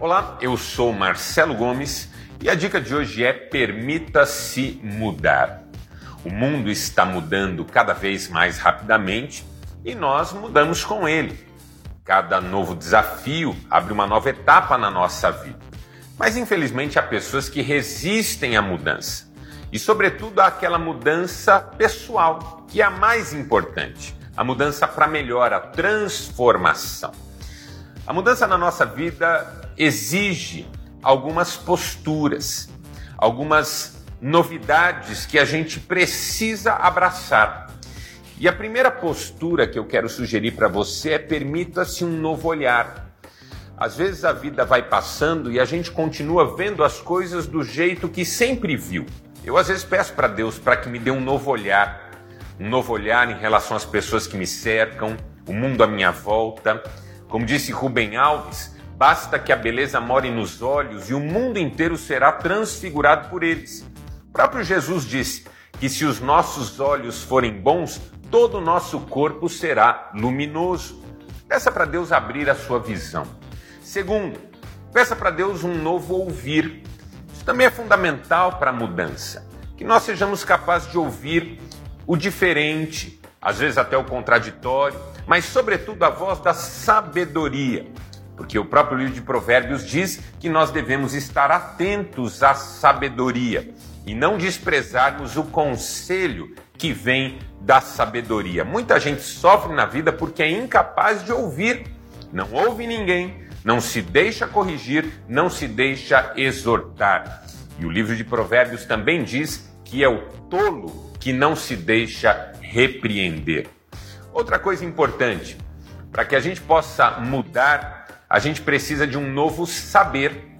Olá, eu sou Marcelo Gomes e a dica de hoje é permita-se mudar. O mundo está mudando cada vez mais rapidamente e nós mudamos com ele. Cada novo desafio abre uma nova etapa na nossa vida. Mas infelizmente há pessoas que resistem à mudança. E, sobretudo, àquela mudança pessoal, que é a mais importante, a mudança para melhor, a transformação. A mudança na nossa vida exige algumas posturas, algumas novidades que a gente precisa abraçar. E a primeira postura que eu quero sugerir para você é permita-se um novo olhar. Às vezes a vida vai passando e a gente continua vendo as coisas do jeito que sempre viu. Eu às vezes peço para Deus para que me dê um novo olhar, um novo olhar em relação às pessoas que me cercam, o mundo à minha volta. Como disse Rubem Alves, basta que a beleza more nos olhos e o mundo inteiro será transfigurado por eles. O próprio Jesus disse que se os nossos olhos forem bons, todo o nosso corpo será luminoso. Peça para Deus abrir a sua visão. Segundo, peça para Deus um novo ouvir. Isso também é fundamental para a mudança. Que nós sejamos capazes de ouvir o diferente, às vezes até o contraditório, mas, sobretudo, a voz da sabedoria. Porque o próprio livro de Provérbios diz que nós devemos estar atentos à sabedoria e não desprezarmos o conselho que vem da sabedoria. Muita gente sofre na vida porque é incapaz de ouvir, não ouve ninguém, não se deixa corrigir, não se deixa exortar. E o livro de Provérbios também diz que é o tolo que não se deixa repreender. Outra coisa importante, para que a gente possa mudar, a gente precisa de um novo saber.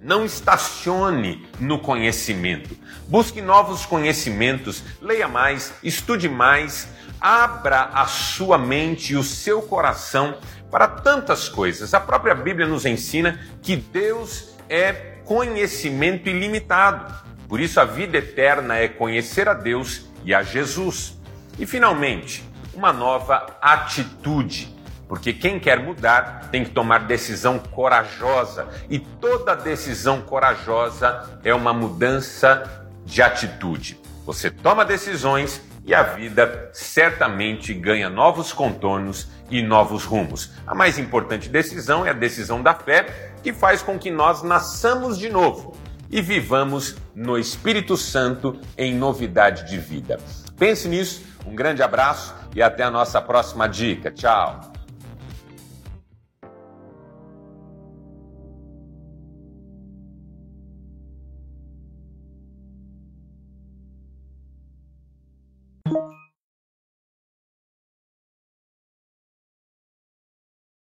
Não estacione no conhecimento. Busque novos conhecimentos, leia mais, estude mais, abra a sua mente e o seu coração para tantas coisas. A própria Bíblia nos ensina que Deus é conhecimento ilimitado. Por isso, a vida eterna é conhecer a Deus e a Jesus. E, finalmente, uma nova atitude. Porque quem quer mudar tem que tomar decisão corajosa. E toda decisão corajosa é uma mudança de atitude. Você toma decisões e a vida certamente ganha novos contornos e novos rumos. A mais importante decisão é a decisão da fé, que faz com que nós nasçamos de novo e vivamos no Espírito Santo em novidade de vida. Pense nisso, um grande abraço e até a nossa próxima dica. Tchau!